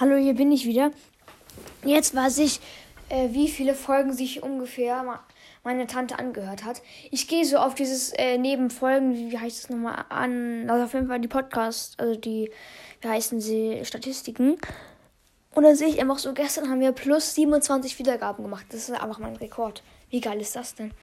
Hallo, hier bin ich wieder. Jetzt weiß ich, äh, wie viele Folgen sich ungefähr meine Tante angehört hat. Ich gehe so auf dieses äh, Nebenfolgen, wie heißt das nochmal an, also auf jeden Fall die Podcasts, also die, wie heißen sie, Statistiken. Und dann sehe ich einfach so, gestern haben wir plus 27 Wiedergaben gemacht. Das ist einfach mein Rekord. Wie geil ist das denn?